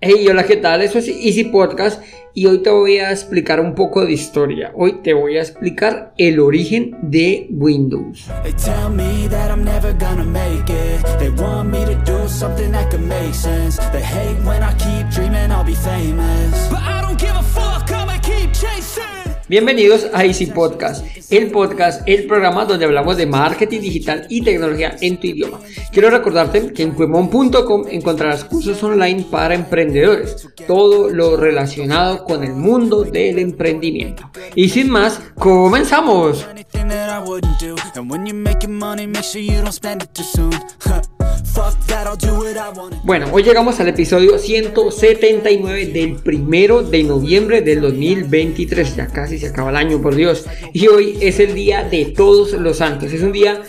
Hey, hola, ¿qué tal? Eso es Easy Podcast y hoy te voy a explicar un poco de historia. Hoy te voy a explicar el origen de Windows. They Bienvenidos a Easy Podcast, el podcast, el programa donde hablamos de marketing digital y tecnología en tu idioma. Quiero recordarte que en cuemon.com encontrarás cursos online para emprendedores, todo lo relacionado con el mundo del emprendimiento. Y sin más, comenzamos. Bueno, hoy llegamos al episodio 179 del primero de noviembre del 2023. Ya casi se acaba el año, por Dios. Y hoy es el día de todos los santos. Es un día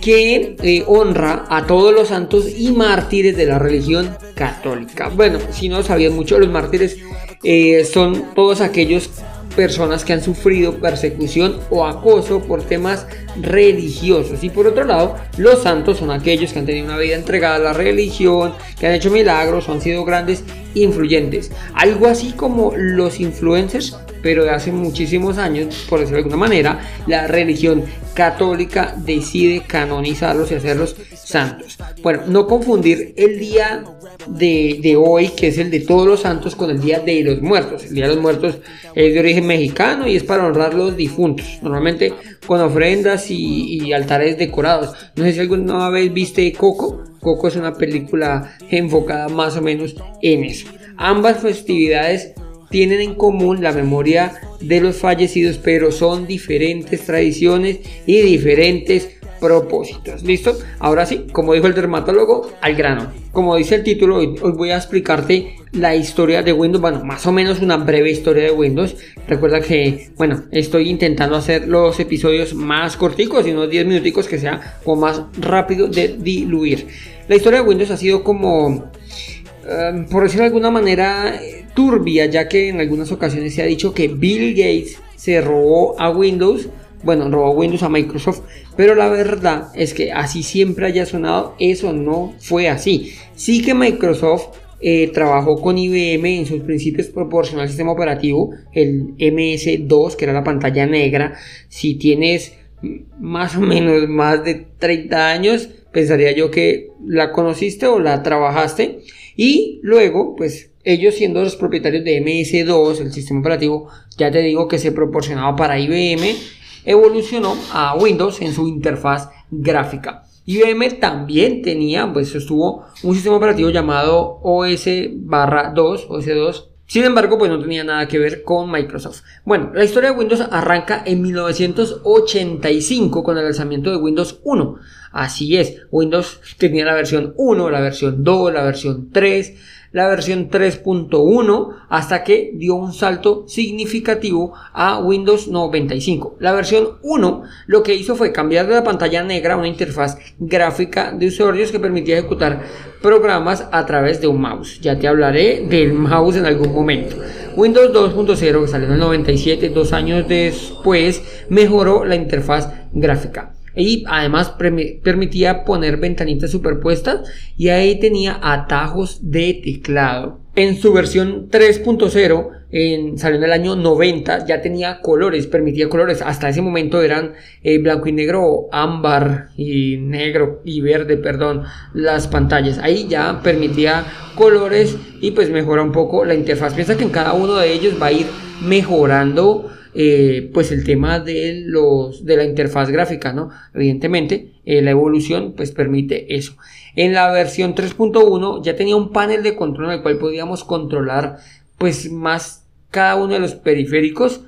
que eh, honra a todos los santos y mártires de la religión católica. Bueno, si no sabían mucho, los mártires eh, son todos aquellos personas que han sufrido persecución o acoso por temas religiosos. Y por otro lado, los santos son aquellos que han tenido una vida entregada a la religión, que han hecho milagros o han sido grandes influyentes. Algo así como los influencers, pero de hace muchísimos años, por decirlo de alguna manera, la religión católica decide canonizarlos y hacerlos santos. Bueno, no confundir el día de, hoy, que es el de todos los santos, con el día de los muertos. El día de los muertos es de origen mexicano y es para honrar los difuntos, normalmente con ofrendas y, y altares decorados. No sé si alguna vez viste Coco. Coco es una película enfocada más o menos en eso. Ambas festividades tienen en común la memoria de los fallecidos, pero son diferentes tradiciones y diferentes propósitos. ¿Listo? Ahora sí, como dijo el dermatólogo, al grano. Como dice el título, hoy, voy a explicarte la historia de Windows, bueno, más o menos una breve historia de Windows. Recuerda que, bueno, estoy intentando hacer los episodios más corticos y unos 10 minuticos que sea como más rápido de diluir. La historia de Windows ha sido como, eh, por decirlo de alguna manera, turbia, ya que en algunas ocasiones se ha dicho que Bill Gates se robó a Windows bueno, robó Windows a Microsoft, pero la verdad es que así siempre haya sonado, eso no fue así. Sí que Microsoft eh, trabajó con IBM en sus principios proporcional al sistema operativo, el MS2, que era la pantalla negra. Si tienes más o menos más de 30 años, pensaría yo que la conociste o la trabajaste. Y luego, pues ellos siendo los propietarios de MS2, el sistema operativo, ya te digo que se proporcionaba para IBM evolucionó a Windows en su interfaz gráfica. IBM también tenía, pues estuvo un sistema operativo llamado OS 2, OS 2. Sin embargo, pues no tenía nada que ver con Microsoft. Bueno, la historia de Windows arranca en 1985 con el lanzamiento de Windows 1. Así es, Windows tenía la versión 1, la versión 2, la versión 3 la versión 3.1 hasta que dio un salto significativo a Windows 95. La versión 1 lo que hizo fue cambiar de la pantalla negra a una interfaz gráfica de usuarios que permitía ejecutar programas a través de un mouse. Ya te hablaré del mouse en algún momento. Windows 2.0 que salió en el 97, dos años después, mejoró la interfaz gráfica y además permitía poner ventanitas superpuestas y ahí tenía atajos de teclado. En su versión 3.0 en, salió en el año 90, ya tenía colores, permitía colores. Hasta ese momento eran eh, blanco y negro, ámbar y negro y verde, perdón, las pantallas. Ahí ya permitía colores y pues mejora un poco la interfaz. Piensa que en cada uno de ellos va a ir mejorando eh, pues el tema de los de la interfaz gráfica, ¿no? Evidentemente, eh, la evolución pues permite eso. En la versión 3.1 ya tenía un panel de control en el cual podíamos controlar pues más cada uno de los periféricos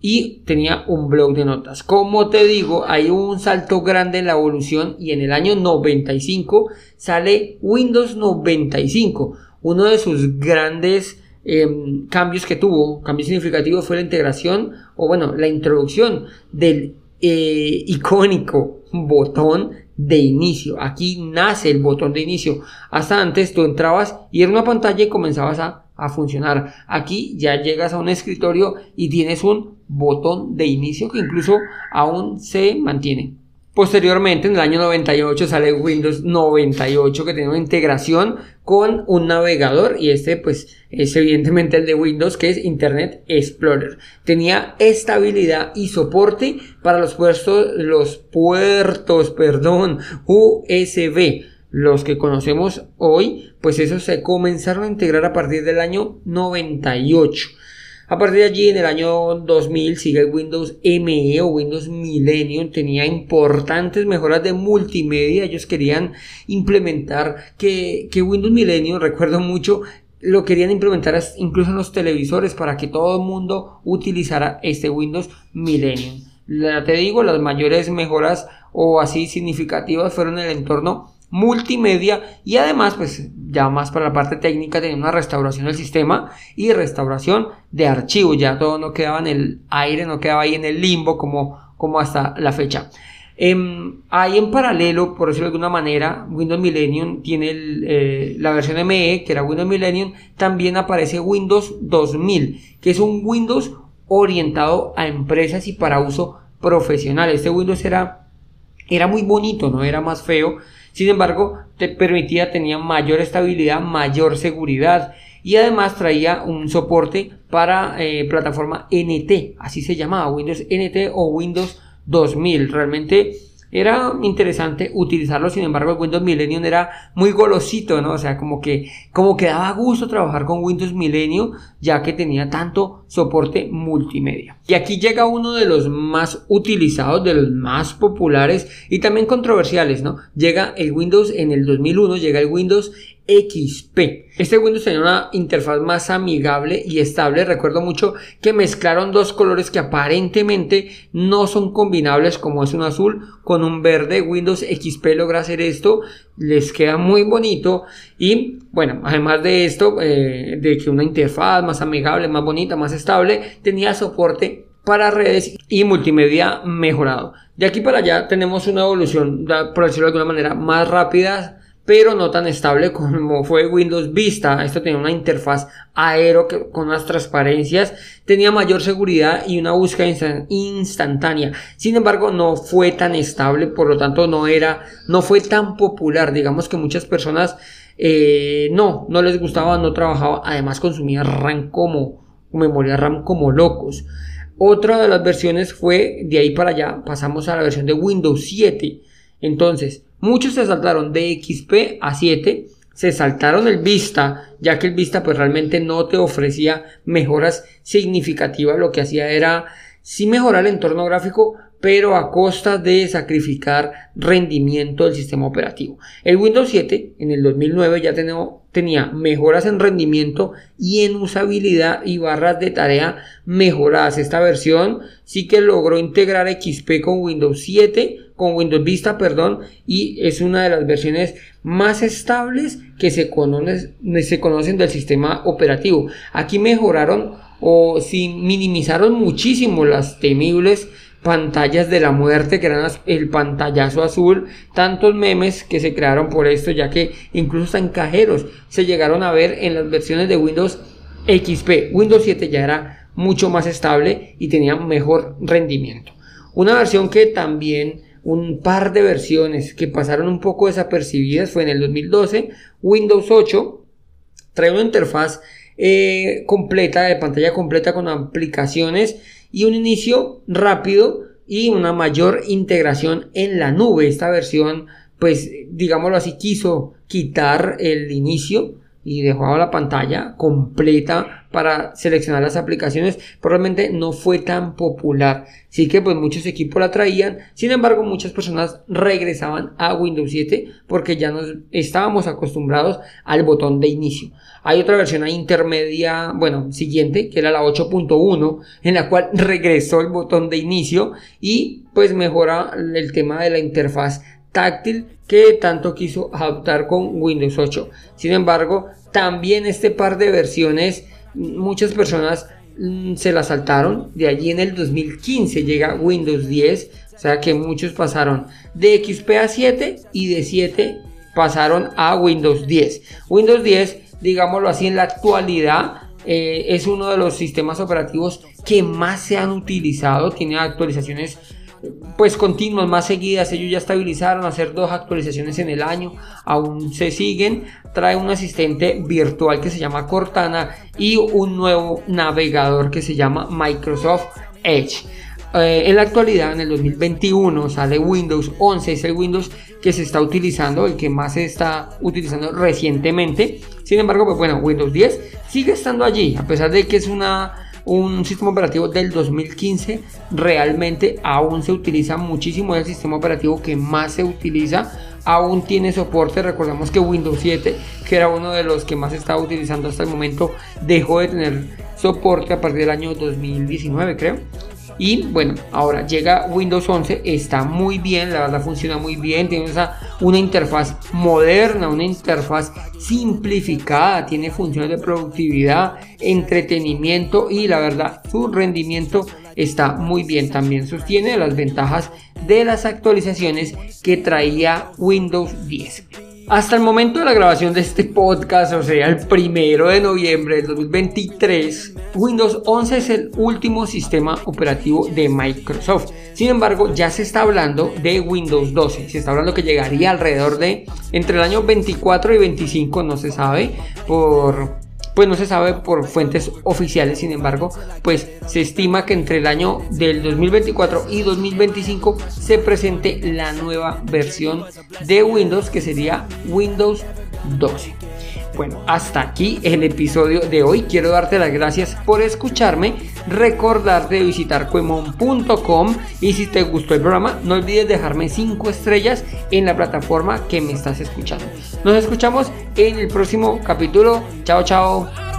y tenía un blog de notas. Como te digo, hay un salto grande en la evolución y en el año 95 sale Windows 95, uno de sus grandes eh, cambios que tuvo, cambios significativos fue la integración o bueno, la introducción del eh, icónico botón de inicio. Aquí nace el botón de inicio. Hasta antes tú entrabas y era una pantalla y comenzabas a, a funcionar. Aquí ya llegas a un escritorio y tienes un botón de inicio que incluso aún se mantiene. Posteriormente, en el año 98 sale Windows 98 que tiene una integración con un navegador y este pues es evidentemente el de Windows que es Internet Explorer. Tenía estabilidad y soporte para los puertos, los puertos, perdón, USB. Los que conocemos hoy, pues esos se comenzaron a integrar a partir del año 98. A partir de allí, en el año 2000, sigue el Windows ME o Windows Millennium. Tenía importantes mejoras de multimedia. Ellos querían implementar que, que Windows Millennium, recuerdo mucho, lo querían implementar incluso en los televisores para que todo el mundo utilizara este Windows Millennium. te digo, las mayores mejoras o así significativas fueron en el entorno multimedia y además pues ya más para la parte técnica tenía una restauración del sistema y restauración de archivos. Ya todo no quedaba en el aire no quedaba ahí en el limbo como, como hasta la fecha. Eh, ahí en paralelo por decirlo de alguna manera Windows Millennium tiene eh, la versión ME que era Windows Millennium también aparece Windows 2000 que es un Windows orientado a empresas y para uso profesional. Este Windows era era muy bonito no era más feo sin embargo, te permitía, tenía mayor estabilidad, mayor seguridad y además traía un soporte para eh, plataforma NT, así se llamaba, Windows NT o Windows 2000. Realmente era interesante utilizarlo, sin embargo el Windows Millennium era muy golosito, ¿no? O sea, como que, como que daba gusto trabajar con Windows Millennium ya que tenía tanto soporte multimedia. Y aquí llega uno de los más utilizados, de los más populares y también controversiales, ¿no? Llega el Windows en el 2001, llega el Windows XP. Este Windows tenía una interfaz más amigable y estable. Recuerdo mucho que mezclaron dos colores que aparentemente no son combinables como es un azul con un verde. Windows XP logra hacer esto. Les queda muy bonito. Y bueno, además de esto, eh, de que una interfaz más amigable, más bonita, más estable, tenía soporte para redes y multimedia mejorado. De aquí para allá tenemos una evolución, por decirlo de alguna manera, más rápida pero no tan estable como fue Windows Vista. Esto tenía una interfaz aero con unas transparencias, tenía mayor seguridad y una búsqueda instantánea. Sin embargo, no fue tan estable, por lo tanto no era, no fue tan popular. Digamos que muchas personas eh, no, no les gustaba, no trabajaba. Además consumía RAM como memoria RAM como locos. Otra de las versiones fue de ahí para allá, pasamos a la versión de Windows 7. Entonces, Muchos se saltaron de XP a 7, se saltaron el Vista, ya que el Vista pues realmente no te ofrecía mejoras significativas, lo que hacía era sí mejorar el entorno gráfico, pero a costa de sacrificar rendimiento del sistema operativo. El Windows 7 en el 2009 ya tenía mejoras en rendimiento y en usabilidad y barras de tarea mejoradas. Esta versión sí que logró integrar XP con Windows 7, con Windows Vista, perdón, y es una de las versiones más estables que se, se conocen del sistema operativo. Aquí mejoraron o si minimizaron muchísimo las temibles pantallas de la muerte, que eran el pantallazo azul, tantos memes que se crearon por esto, ya que incluso en cajeros se llegaron a ver en las versiones de Windows XP. Windows 7 ya era mucho más estable y tenía mejor rendimiento. Una versión que también un par de versiones que pasaron un poco desapercibidas. Fue en el 2012, Windows 8 trae una interfaz eh, completa, de pantalla completa con aplicaciones y un inicio rápido y una mayor integración en la nube. Esta versión, pues digámoslo así, quiso quitar el inicio y dejaba la pantalla completa para seleccionar las aplicaciones, probablemente no fue tan popular. Sí que pues muchos equipos la traían, sin embargo muchas personas regresaban a Windows 7 porque ya nos estábamos acostumbrados al botón de inicio. Hay otra versión intermedia, bueno, siguiente, que era la 8.1, en la cual regresó el botón de inicio y pues mejora el tema de la interfaz táctil que tanto quiso adaptar con Windows 8. Sin embargo, también este par de versiones, muchas personas mm, se las saltaron. De allí en el 2015 llega Windows 10. O sea que muchos pasaron de XP a 7 y de 7 pasaron a Windows 10. Windows 10, digámoslo así, en la actualidad eh, es uno de los sistemas operativos que más se han utilizado. Tiene actualizaciones pues continuas, más seguidas. Ellos ya estabilizaron, hacer dos actualizaciones en el año, aún se siguen. Trae un asistente virtual que se llama Cortana y un nuevo navegador que se llama Microsoft Edge. Eh, en la actualidad, en el 2021, sale Windows 11, es el Windows que se está utilizando, el que más se está utilizando recientemente. Sin embargo, pues bueno, Windows 10 sigue estando allí, a pesar de que es una un sistema operativo del 2015 realmente aún se utiliza muchísimo el sistema operativo que más se utiliza aún tiene soporte recordemos que Windows 7 que era uno de los que más estaba utilizando hasta el momento dejó de tener soporte a partir del año 2019 creo. Y bueno, ahora llega Windows 11, está muy bien, la verdad funciona muy bien, tiene una interfaz moderna, una interfaz simplificada, tiene funciones de productividad, entretenimiento y la verdad su rendimiento está muy bien. También sostiene las ventajas de las actualizaciones que traía Windows 10. Hasta el momento de la grabación de este podcast, o sea, el primero de noviembre del 2023, Windows 11 es el último sistema operativo de Microsoft. Sin embargo, ya se está hablando de Windows 12. Se está hablando que llegaría alrededor de entre el año 24 y 25, no se sabe, por pues no se sabe por fuentes oficiales, sin embargo, pues se estima que entre el año del 2024 y 2025 se presente la nueva versión de Windows que sería Windows 12. Bueno, hasta aquí el episodio de hoy. Quiero darte las gracias por escucharme. Recordarte de visitar cuemon.com y si te gustó el programa, no olvides dejarme 5 estrellas en la plataforma que me estás escuchando. Nos escuchamos en el próximo capítulo. Chao, chao.